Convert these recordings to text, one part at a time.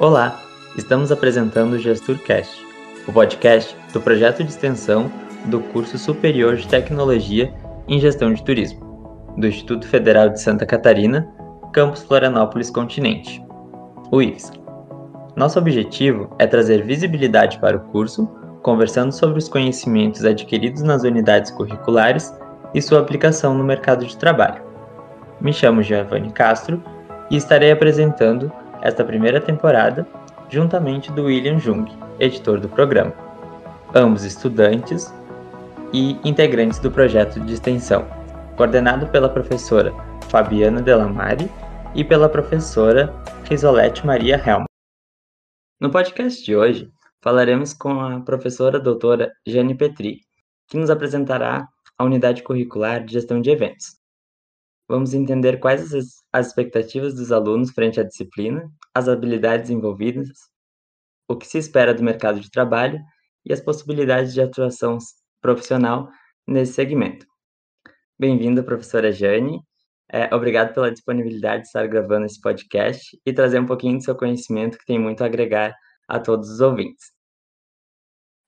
Olá, estamos apresentando o GesturCast, o podcast do projeto de extensão do curso superior de Tecnologia em Gestão de Turismo, do Instituto Federal de Santa Catarina, campus Florianópolis Continente, o IFSC. Nosso objetivo é trazer visibilidade para o curso, conversando sobre os conhecimentos adquiridos nas unidades curriculares e sua aplicação no mercado de trabalho. Me chamo Giovanni Castro e estarei apresentando esta primeira temporada juntamente do William Jung, editor do programa, ambos estudantes e integrantes do projeto de extensão, coordenado pela professora Fabiana Delamare e pela professora Risolete Maria Helma. No podcast de hoje, falaremos com a professora doutora Jane Petri, que nos apresentará a unidade curricular de gestão de eventos. Vamos entender quais as, as expectativas dos alunos frente à disciplina, as habilidades envolvidas, o que se espera do mercado de trabalho e as possibilidades de atuação profissional nesse segmento. Bem-vinda, professora Jane. É, obrigado pela disponibilidade de estar gravando esse podcast e trazer um pouquinho do seu conhecimento, que tem muito a agregar a todos os ouvintes.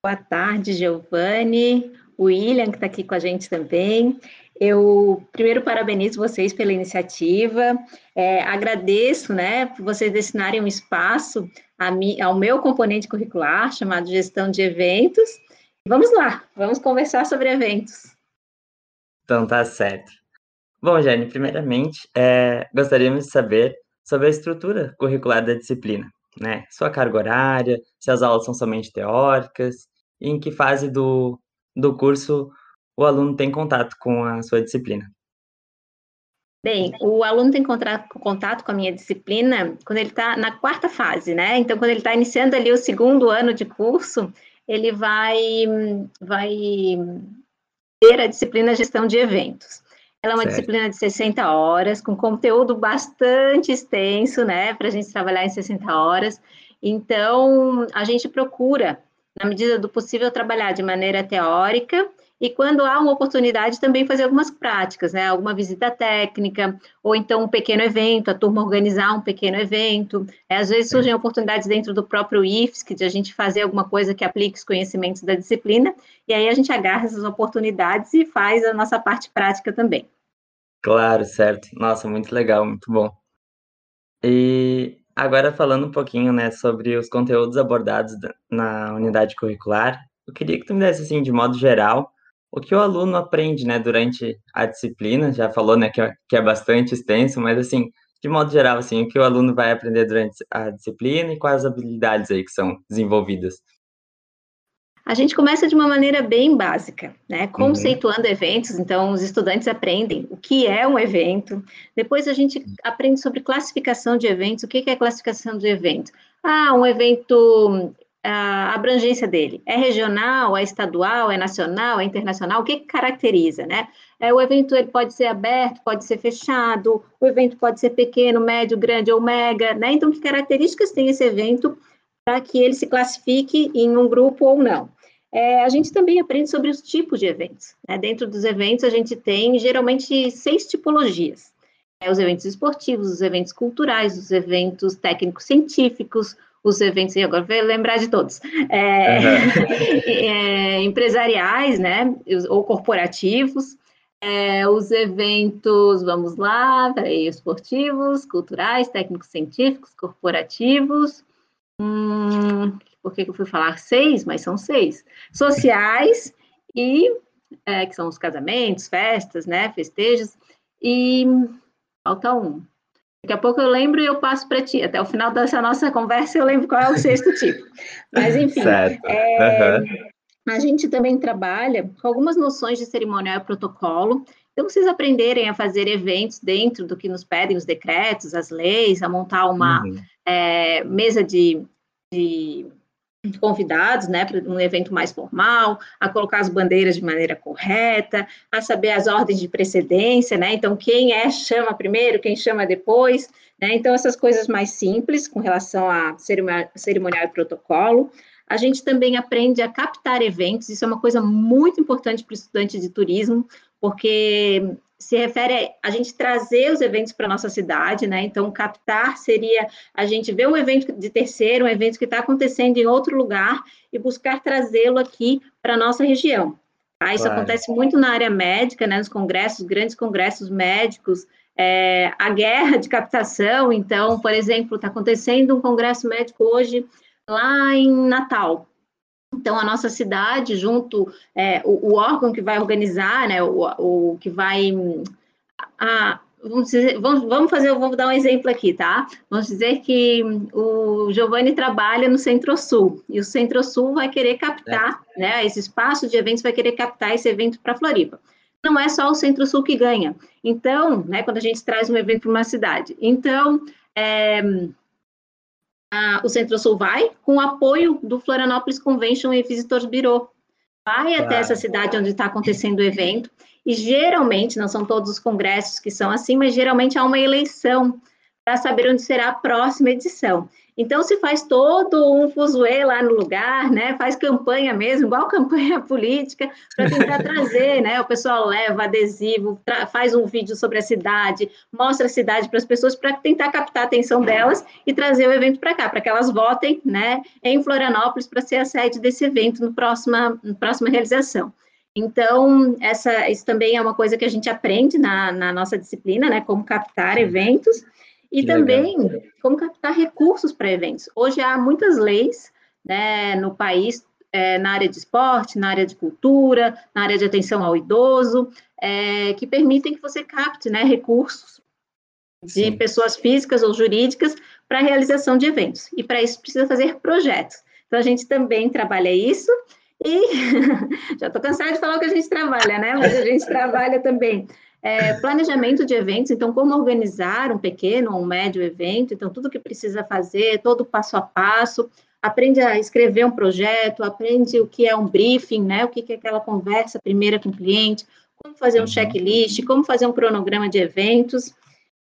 Boa tarde, Giovanni, William, que está aqui com a gente também. Eu primeiro parabenizo vocês pela iniciativa, é, agradeço, né, por vocês destinarem um espaço mi, ao meu componente curricular, chamado Gestão de Eventos. Vamos lá, vamos conversar sobre eventos. Então, tá certo. Bom, Jane, primeiramente, é, gostaríamos de saber sobre a estrutura curricular da disciplina, né? Sua carga horária, se as aulas são somente teóricas, e em que fase do, do curso o aluno tem contato com a sua disciplina? Bem, o aluno tem contato com a minha disciplina quando ele está na quarta fase, né? Então, quando ele está iniciando ali o segundo ano de curso, ele vai, vai ter a disciplina Gestão de Eventos. Ela é uma certo. disciplina de 60 horas, com conteúdo bastante extenso, né? Para a gente trabalhar em 60 horas. Então, a gente procura, na medida do possível, trabalhar de maneira teórica e quando há uma oportunidade também fazer algumas práticas, né? Alguma visita técnica, ou então um pequeno evento, a turma organizar um pequeno evento. É, às vezes surgem oportunidades dentro do próprio IFSC de a gente fazer alguma coisa que aplique os conhecimentos da disciplina, e aí a gente agarra essas oportunidades e faz a nossa parte prática também. Claro, certo. Nossa, muito legal, muito bom. E agora falando um pouquinho, né, sobre os conteúdos abordados na unidade curricular, eu queria que tu me desse, assim, de modo geral, o que o aluno aprende, né, durante a disciplina, já falou, né, que é, que é bastante extenso, mas assim, de modo geral, assim, o que o aluno vai aprender durante a disciplina e quais habilidades aí que são desenvolvidas? A gente começa de uma maneira bem básica, né? Uhum. Conceituando uhum. eventos, então os estudantes aprendem o que é um evento. Depois a gente aprende sobre classificação de eventos. O que é classificação de evento? Ah, um evento a abrangência dele? É regional, é estadual, é nacional, é internacional? O que, que caracteriza, né? É, o evento ele pode ser aberto, pode ser fechado, o evento pode ser pequeno, médio, grande ou mega, né? Então, que características tem esse evento para que ele se classifique em um grupo ou não? É, a gente também aprende sobre os tipos de eventos. Né? Dentro dos eventos, a gente tem geralmente seis tipologias. É, os eventos esportivos, os eventos culturais, os eventos técnicos científicos, os eventos, e agora vou lembrar de todos, é, é, empresariais, né, ou corporativos, é, os eventos, vamos lá, peraí, esportivos, culturais, técnicos científicos, corporativos, hum, por que, que eu fui falar seis? Mas são seis, sociais e, é, que são os casamentos, festas, né, festejos, e falta um, Daqui a pouco eu lembro e eu passo para ti. Até o final dessa nossa conversa eu lembro qual é o sexto tipo. Mas, enfim, é, uhum. a gente também trabalha com algumas noções de cerimonial e protocolo. Então, vocês aprenderem a fazer eventos dentro do que nos pedem os decretos, as leis, a montar uma uhum. é, mesa de, de convidados, né, para um evento mais formal, a colocar as bandeiras de maneira correta, a saber as ordens de precedência, né, então quem é chama primeiro, quem chama depois, né, então essas coisas mais simples com relação a cerimonial e protocolo. A gente também aprende a captar eventos, isso é uma coisa muito importante para o estudante de turismo, porque se refere a, a gente trazer os eventos para a nossa cidade, né? Então, captar seria a gente ver um evento de terceiro, um evento que está acontecendo em outro lugar e buscar trazê-lo aqui para a nossa região. Tá? Isso claro. acontece muito na área médica, né? Nos congressos, grandes congressos médicos, é, a guerra de captação. Então, por exemplo, está acontecendo um congresso médico hoje lá em Natal. Então, a nossa cidade, junto, é, o, o, órgão que vai organizar, né, o, o que vai. A, vamos, dizer, vamos, vamos fazer, vamos dar um exemplo aqui, tá? Vamos dizer que o Giovanni trabalha no Centro-Sul, e o Centro-Sul vai querer captar, é. né, esse espaço de eventos vai querer captar esse evento para Floripa. Não é só o Centro-Sul que ganha. Então, né, quando a gente traz um evento para uma cidade. Então, é, a, o Centro-Sul vai com o apoio do Florianópolis Convention and Visitors Bureau. Vai claro. até essa cidade onde está acontecendo o evento, e geralmente, não são todos os congressos que são assim, mas geralmente há uma eleição para saber onde será a próxima edição. Então, se faz todo um fuzuê lá no lugar, né? Faz campanha mesmo, igual campanha política, para tentar trazer, né? O pessoal leva adesivo, faz um vídeo sobre a cidade, mostra a cidade para as pessoas para tentar captar a atenção delas e trazer o evento para cá, para que elas votem, né? Em Florianópolis para ser a sede desse evento no próxima, na próxima realização. Então, essa, isso também é uma coisa que a gente aprende na, na nossa disciplina, né? Como captar eventos. E que também legal. como captar recursos para eventos. Hoje há muitas leis né, no país, é, na área de esporte, na área de cultura, na área de atenção ao idoso, é, que permitem que você capte né, recursos de Sim. pessoas físicas ou jurídicas para a realização de eventos. E para isso precisa fazer projetos. Então a gente também trabalha isso. E já estou cansada de falar o que a gente trabalha, né? Mas a gente trabalha também é, planejamento de eventos, então, como organizar um pequeno ou um médio evento, então, tudo que precisa fazer, todo passo a passo, aprende a escrever um projeto, aprende o que é um briefing, né, o que é aquela conversa primeira com o cliente, como fazer um uhum. checklist, como fazer um cronograma de eventos,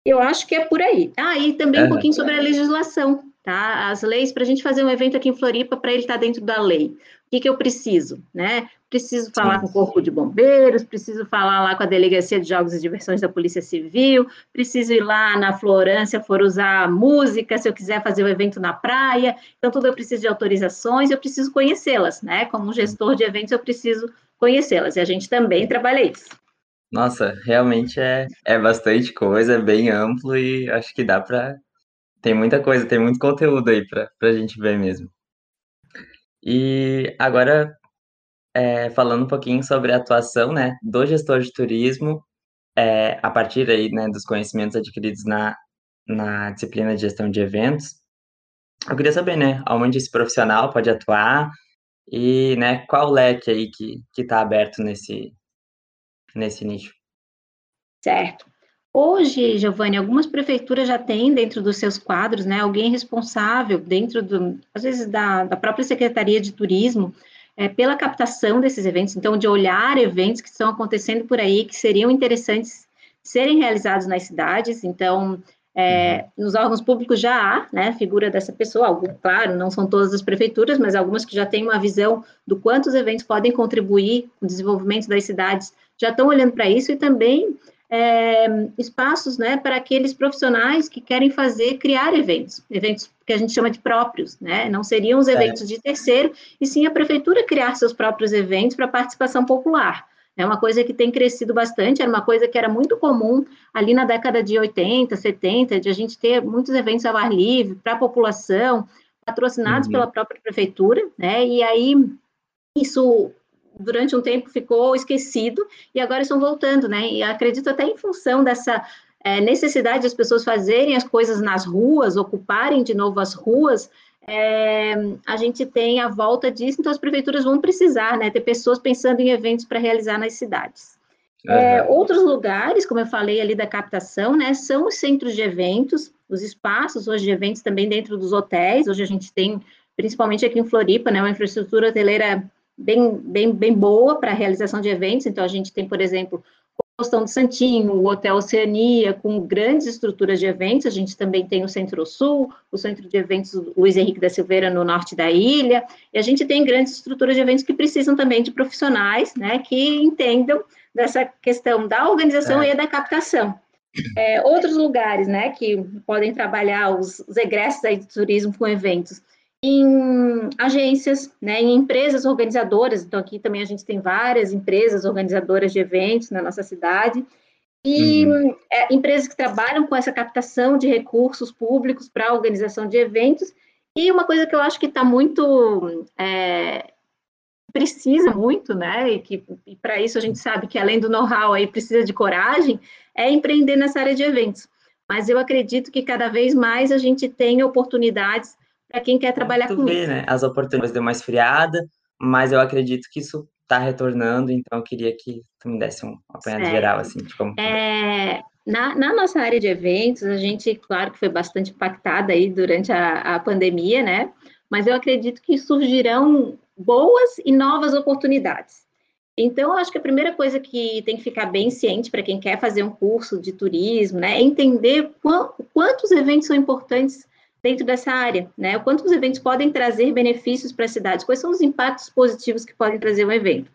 eu acho que é por aí. Ah, e também um pouquinho sobre a legislação, tá? As leis, para a gente fazer um evento aqui em Floripa, para ele estar tá dentro da lei que, que eu preciso, né? Preciso falar Sim. com o Corpo de Bombeiros, preciso falar lá com a Delegacia de Jogos e Diversões da Polícia Civil, preciso ir lá na Florância for usar música, se eu quiser fazer o um evento na praia. Então, tudo eu preciso de autorizações, eu preciso conhecê-las, né? Como gestor de eventos, eu preciso conhecê-las, e a gente também trabalha isso. Nossa, realmente é, é bastante coisa, é bem amplo e acho que dá para. Tem muita coisa, tem muito conteúdo aí para a gente ver mesmo. E agora, é, falando um pouquinho sobre a atuação, né, do gestor de turismo, é, a partir aí, né, dos conhecimentos adquiridos na, na disciplina de gestão de eventos, eu queria saber, né, onde esse profissional pode atuar e, né, qual o leque aí que está aberto nesse, nesse nicho. Certo. Hoje, Giovanni, algumas prefeituras já têm dentro dos seus quadros, né, alguém responsável dentro do, às vezes da, da própria Secretaria de Turismo, é, pela captação desses eventos, então de olhar eventos que estão acontecendo por aí, que seriam interessantes serem realizados nas cidades, então é, uhum. nos órgãos públicos já há, né, figura dessa pessoa, algum, claro, não são todas as prefeituras, mas algumas que já têm uma visão do quanto os eventos podem contribuir com o desenvolvimento das cidades, já estão olhando para isso e também é, espaços né, para aqueles profissionais que querem fazer, criar eventos, eventos que a gente chama de próprios, né? Não seriam os eventos é. de terceiro, e sim a prefeitura criar seus próprios eventos para participação popular. É uma coisa que tem crescido bastante, era uma coisa que era muito comum ali na década de 80, 70, de a gente ter muitos eventos ao ar livre para a população, patrocinados uhum. pela própria prefeitura, né? E aí isso durante um tempo ficou esquecido e agora estão voltando, né? E acredito até em função dessa é, necessidade das pessoas fazerem as coisas nas ruas, ocuparem de novo as ruas, é, a gente tem a volta disso, então as prefeituras vão precisar, né? Ter pessoas pensando em eventos para realizar nas cidades. É, outros lugares, como eu falei ali da captação, né, são os centros de eventos, os espaços hoje de eventos também dentro dos hotéis. Hoje a gente tem, principalmente aqui em Floripa, né, uma infraestrutura hoteleira bem, bem, bem boa para a realização de eventos. Então, a gente tem, por exemplo, o Postão de Santinho, o Hotel Oceania, com grandes estruturas de eventos. A gente também tem o Centro Sul, o Centro de Eventos Luiz Henrique da Silveira, no norte da ilha. E a gente tem grandes estruturas de eventos que precisam também de profissionais, né, que entendam dessa questão da organização é. e da captação. É, outros lugares, né, que podem trabalhar os, os egressos de turismo com eventos, em agências, né, em empresas organizadoras, então aqui também a gente tem várias empresas organizadoras de eventos na nossa cidade, e uhum. é, empresas que trabalham com essa captação de recursos públicos para a organização de eventos, e uma coisa que eu acho que está muito é, precisa muito, né? E que para isso a gente sabe que além do know-how aí precisa de coragem, é empreender nessa área de eventos. Mas eu acredito que cada vez mais a gente tem oportunidades para quem quer trabalhar com isso. Né? As oportunidades deu mais friada, mas eu acredito que isso está retornando, então eu queria que tu me desse um apanhado geral, assim, de como... É, na, na, nossa área de eventos, a gente, claro que foi bastante impactada aí durante a, a pandemia, né? Mas eu acredito que surgirão boas e novas oportunidades. Então, eu acho que a primeira coisa que tem que ficar bem ciente para quem quer fazer um curso de turismo, né, é entender quantos eventos são importantes dentro dessa área, né? Quantos eventos podem trazer benefícios para a cidade? Quais são os impactos positivos que podem trazer um evento?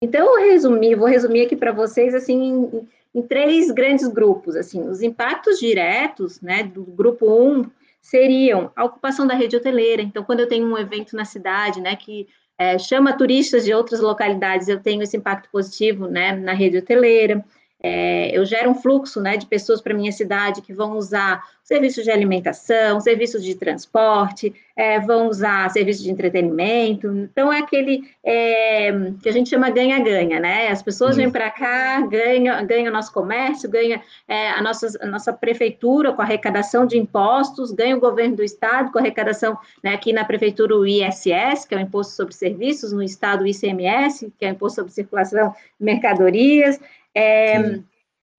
Então, eu resumi, vou resumir aqui para vocês assim em, em, três grandes grupos, assim, os impactos diretos, né, do grupo 1 um, seriam a ocupação da rede hoteleira. Então, quando eu tenho um evento na cidade, né, que é, chama turistas de outras localidades, eu tenho esse impacto positivo né, na rede hoteleira. É, eu gero um fluxo né, de pessoas para minha cidade que vão usar serviços de alimentação, serviços de transporte, é, vão usar serviços de entretenimento. Então, é aquele é, que a gente chama ganha-ganha, né? As pessoas vêm para cá, ganham, ganha o nosso comércio, ganha é, a, nossa, a nossa prefeitura com a arrecadação de impostos, ganha o governo do estado com a arrecadação, né, aqui na prefeitura o ISS, que é o Imposto sobre Serviços, no estado o ICMS, que é o Imposto sobre Circulação de Mercadorias. É,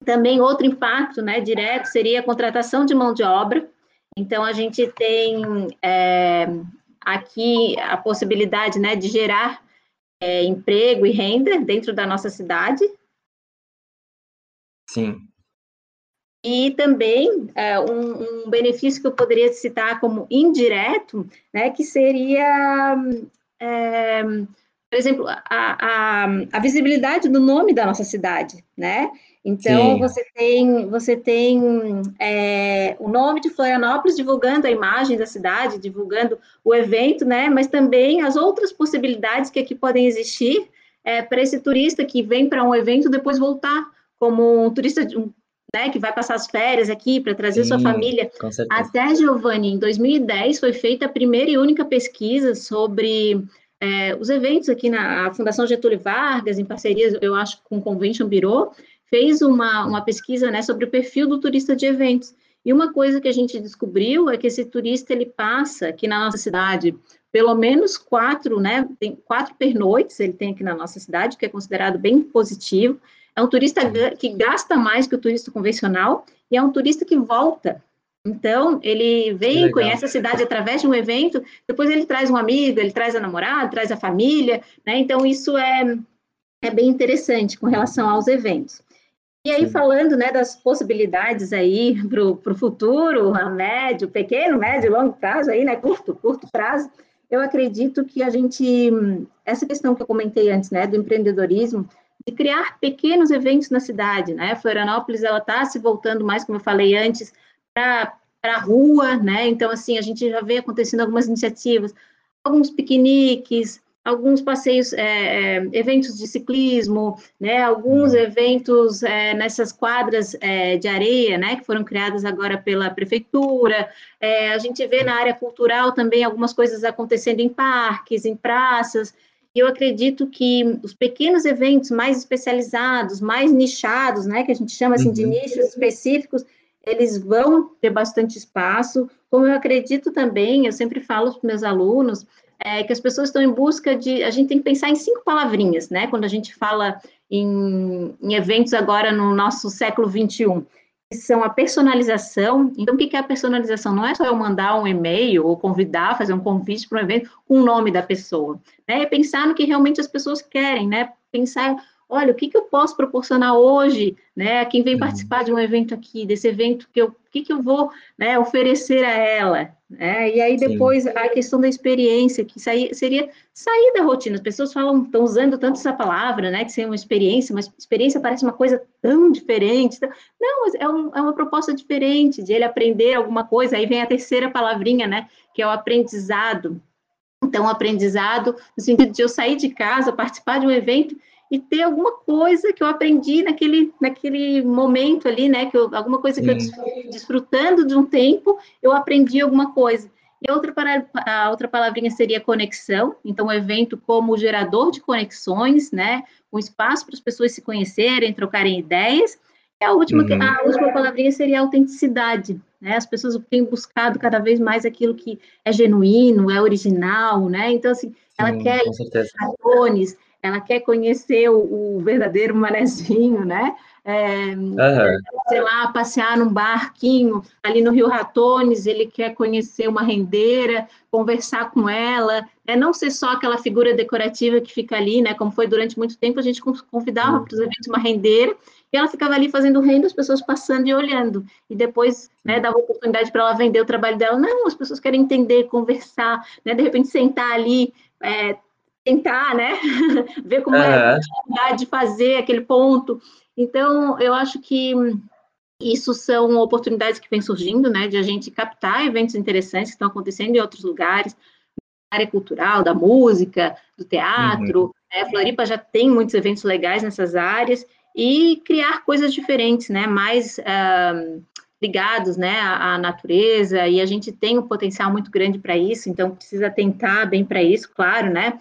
também outro impacto, né, direto, seria a contratação de mão de obra. Então, a gente tem é, aqui a possibilidade, né, de gerar é, emprego e renda dentro da nossa cidade. Sim. E também é, um, um, benefício que eu poderia citar como indireto, né, que seria, é, por exemplo, a, a, a visibilidade do nome da nossa cidade, né? Então, Sim. você tem, você tem é, o nome de Florianópolis divulgando a imagem da cidade, divulgando o evento, né? Mas também as outras possibilidades que aqui podem existir é, para esse turista que vem para um evento depois voltar como um turista um, né, que vai passar as férias aqui para trazer Sim, sua família. Até, Giovanni, em 2010 foi feita a primeira e única pesquisa sobre é, os eventos aqui na Fundação Getúlio Vargas, em parceria, eu acho, com o Convention Bureau, fez uma, uma pesquisa né, sobre o perfil do turista de eventos. E uma coisa que a gente descobriu é que esse turista ele passa aqui na nossa cidade pelo menos quatro, né? Tem quatro pernoites ele tem aqui na nossa cidade, que é considerado bem positivo. É um turista que gasta mais que o turista convencional e é um turista que volta. Então, ele vem, conhece a cidade através de um evento, depois ele traz um amigo, ele traz a namorada, traz a família, né? Então, isso é, é bem interessante com relação aos eventos. E aí, Sim. falando né, das possibilidades aí para o futuro, a médio, pequeno, médio, longo prazo, aí, né, curto, curto prazo, eu acredito que a gente, essa questão que eu comentei antes, né, do empreendedorismo, de criar pequenos eventos na cidade, né, Florianópolis, ela está se voltando mais, como eu falei antes, para a rua, né, então, assim, a gente já vê acontecendo algumas iniciativas, alguns piqueniques, alguns passeios, é, é, eventos de ciclismo, né, alguns uhum. eventos é, nessas quadras é, de areia, né, que foram criadas agora pela prefeitura. É, a gente vê na área cultural também algumas coisas acontecendo em parques, em praças. E eu acredito que os pequenos eventos mais especializados, mais nichados, né, que a gente chama assim de uhum. nichos específicos, eles vão ter bastante espaço. Como eu acredito também, eu sempre falo para meus alunos, é, que as pessoas estão em busca de. A gente tem que pensar em cinco palavrinhas, né? Quando a gente fala em, em eventos agora no nosso século XXI, que são a personalização. Então, o que é a personalização? Não é só eu mandar um e-mail ou convidar, fazer um convite para um evento com o nome da pessoa. Né? É pensar no que realmente as pessoas querem, né? Pensar olha, o que, que eu posso proporcionar hoje, né, a quem vem uhum. participar de um evento aqui, desse evento, que eu, o que, que eu vou né, oferecer a ela, né? E aí depois Sim. a questão da experiência, que sair, seria sair da rotina. As pessoas falam, estão usando tanto essa palavra, né, que seria uma experiência, mas experiência parece uma coisa tão diferente. Não, é, um, é uma proposta diferente de ele aprender alguma coisa. Aí vem a terceira palavrinha, né, que é o aprendizado. Então, o aprendizado no sentido de eu sair de casa, participar de um evento e ter alguma coisa que eu aprendi naquele, naquele momento ali, né? Que eu, alguma coisa que Sim. eu desfrutando de um tempo, eu aprendi alguma coisa. E a outra, a outra palavrinha seria conexão, então o evento como gerador de conexões, né? Um espaço para as pessoas se conhecerem, trocarem ideias. E a última, uhum. a última palavrinha seria autenticidade, né? As pessoas têm buscado cada vez mais aquilo que é genuíno, é original, né? Então, assim, ela Sim, quer cartones, ela quer conhecer o, o verdadeiro manezinho, né? É, uhum. sei lá, passear num barquinho ali no Rio Ratones, ele quer conhecer uma rendeira, conversar com ela, é não ser só aquela figura decorativa que fica ali, né? Como foi durante muito tempo, a gente convidava para os eventos uma rendeira e ela ficava ali fazendo renda, as pessoas passando e olhando, e depois né, dava oportunidade para ela vender o trabalho dela. Não, as pessoas querem entender, conversar, né? De repente sentar ali, é, tentar, né? Ver como uhum. é a dificuldade de fazer aquele ponto. Então, eu acho que isso são oportunidades que vêm surgindo, né? De a gente captar eventos interessantes que estão acontecendo em outros lugares, na área cultural, da música, do teatro. Uhum. Né? A Floripa já tem muitos eventos legais nessas áreas e criar coisas diferentes, né? Mais uh, ligados, né, à, à, natureza. E a gente tem um potencial muito grande para isso. Então precisa tentar bem para isso, claro, né?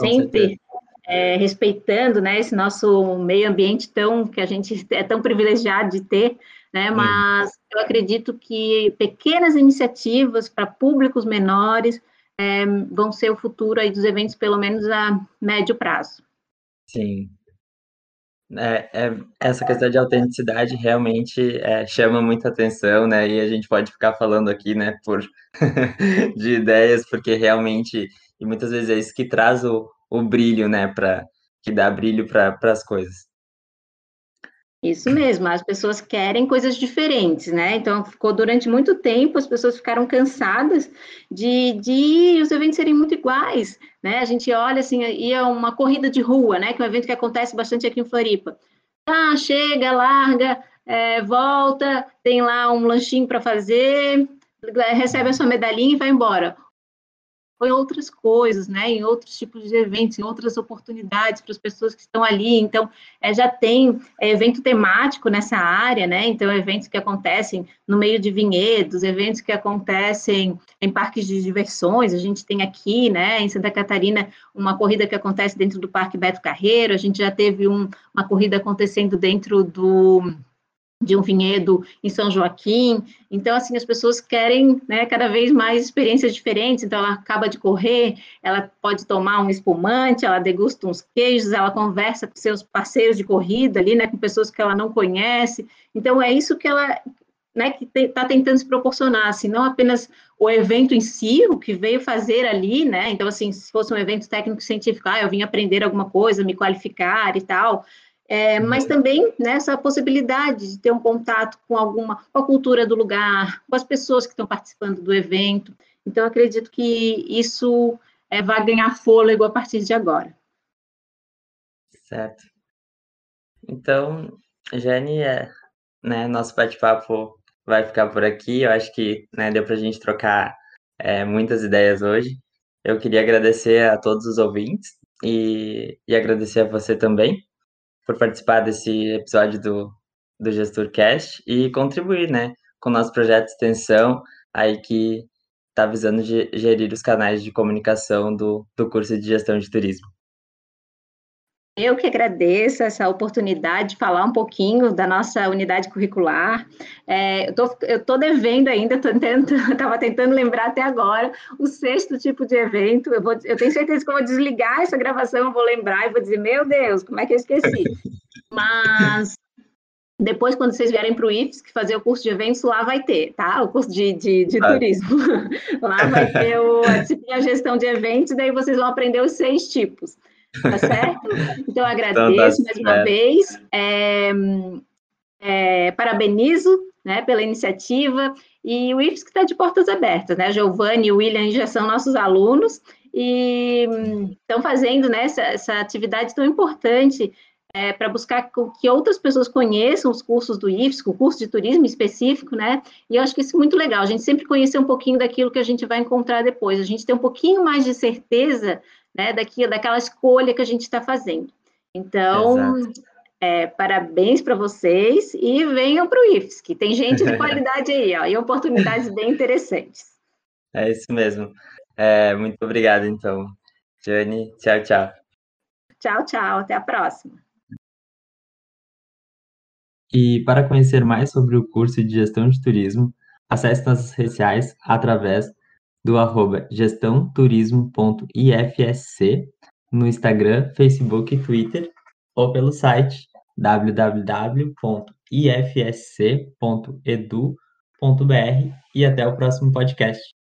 Sempre é, respeitando né, esse nosso meio ambiente tão que a gente é tão privilegiado de ter, né? Mas eu acredito que pequenas iniciativas para públicos menores é, vão ser o futuro aí dos eventos, pelo menos a médio prazo. Sim. É, é, essa questão de autenticidade realmente é, chama muita atenção, né? E a gente pode ficar falando aqui, né, por de ideias, porque realmente e muitas vezes é isso que traz o, o brilho, né, para que dá brilho para as coisas. Isso mesmo, as pessoas querem coisas diferentes, né? Então, ficou durante muito tempo, as pessoas ficaram cansadas de, de os eventos serem muito iguais, né? A gente olha assim, ia uma corrida de rua, né? Que é um evento que acontece bastante aqui em Floripa. Ah, chega, larga, é, volta, tem lá um lanchinho para fazer, recebe a sua medalhinha e vai embora foi outras coisas, né, em outros tipos de eventos, em outras oportunidades para as pessoas que estão ali. Então, é, já tem é, evento temático nessa área, né? Então, eventos que acontecem no meio de vinhedos, eventos que acontecem em parques de diversões. A gente tem aqui, né, em Santa Catarina, uma corrida que acontece dentro do Parque Beto Carreiro. A gente já teve um, uma corrida acontecendo dentro do de um vinhedo em São Joaquim. Então, assim, as pessoas querem né, cada vez mais experiências diferentes. Então, ela acaba de correr, ela pode tomar um espumante, ela degusta uns queijos, ela conversa com seus parceiros de corrida ali, né, com pessoas que ela não conhece. Então, é isso que ela né, que está tentando se proporcionar, assim, não apenas o evento em si, o que veio fazer ali, né? Então, assim, se fosse um evento técnico-científico, ah, eu vim aprender alguma coisa, me qualificar e tal, é, mas uhum. também né, essa possibilidade de ter um contato com alguma, com a cultura do lugar, com as pessoas que estão participando do evento. Então, acredito que isso é, vai ganhar fôlego a partir de agora. Certo. Então, Jane, é, né, nosso bate-papo vai ficar por aqui. Eu acho que né, deu para a gente trocar é, muitas ideias hoje. Eu queria agradecer a todos os ouvintes e, e agradecer a você também por participar desse episódio do, do GestorCast e contribuir, né, com o nosso projeto de extensão aí que está visando gerir os canais de comunicação do, do curso de gestão de turismo. Eu que agradeço essa oportunidade de falar um pouquinho da nossa unidade curricular. É, eu estou devendo ainda, estava tentando lembrar até agora o sexto tipo de evento. Eu, vou, eu tenho certeza que eu vou desligar essa gravação, eu vou lembrar e vou dizer, meu Deus, como é que eu esqueci? Mas depois, quando vocês vierem para o que fazer o curso de eventos, lá vai ter, tá? O curso de, de, de turismo. lá vai ter o, a disciplina gestão de eventos, daí vocês vão aprender os seis tipos. Tá certo? Então, agradeço então, tá mais uma vez. É, é, parabenizo né, pela iniciativa. E o IFSC está de portas abertas, né? Giovanni e o William já são nossos alunos e estão fazendo né, essa, essa atividade tão importante é, para buscar que outras pessoas conheçam os cursos do IFSC, o curso de turismo específico, né? E eu acho que isso é muito legal, a gente sempre conhecer um pouquinho daquilo que a gente vai encontrar depois, a gente tem um pouquinho mais de certeza né, daqui, daquela escolha que a gente está fazendo. Então, é, parabéns para vocês e venham para o IFSC, tem gente de qualidade aí, ó, e oportunidades bem interessantes. É isso mesmo. É, muito obrigado, então. Jane, tchau, tchau. Tchau, tchau. Até a próxima. E para conhecer mais sobre o curso de Gestão de Turismo, acesse nossas redes sociais através do arroba gestãoturismo.ifsc no Instagram, Facebook e Twitter ou pelo site www.ifsc.edu.br e até o próximo podcast.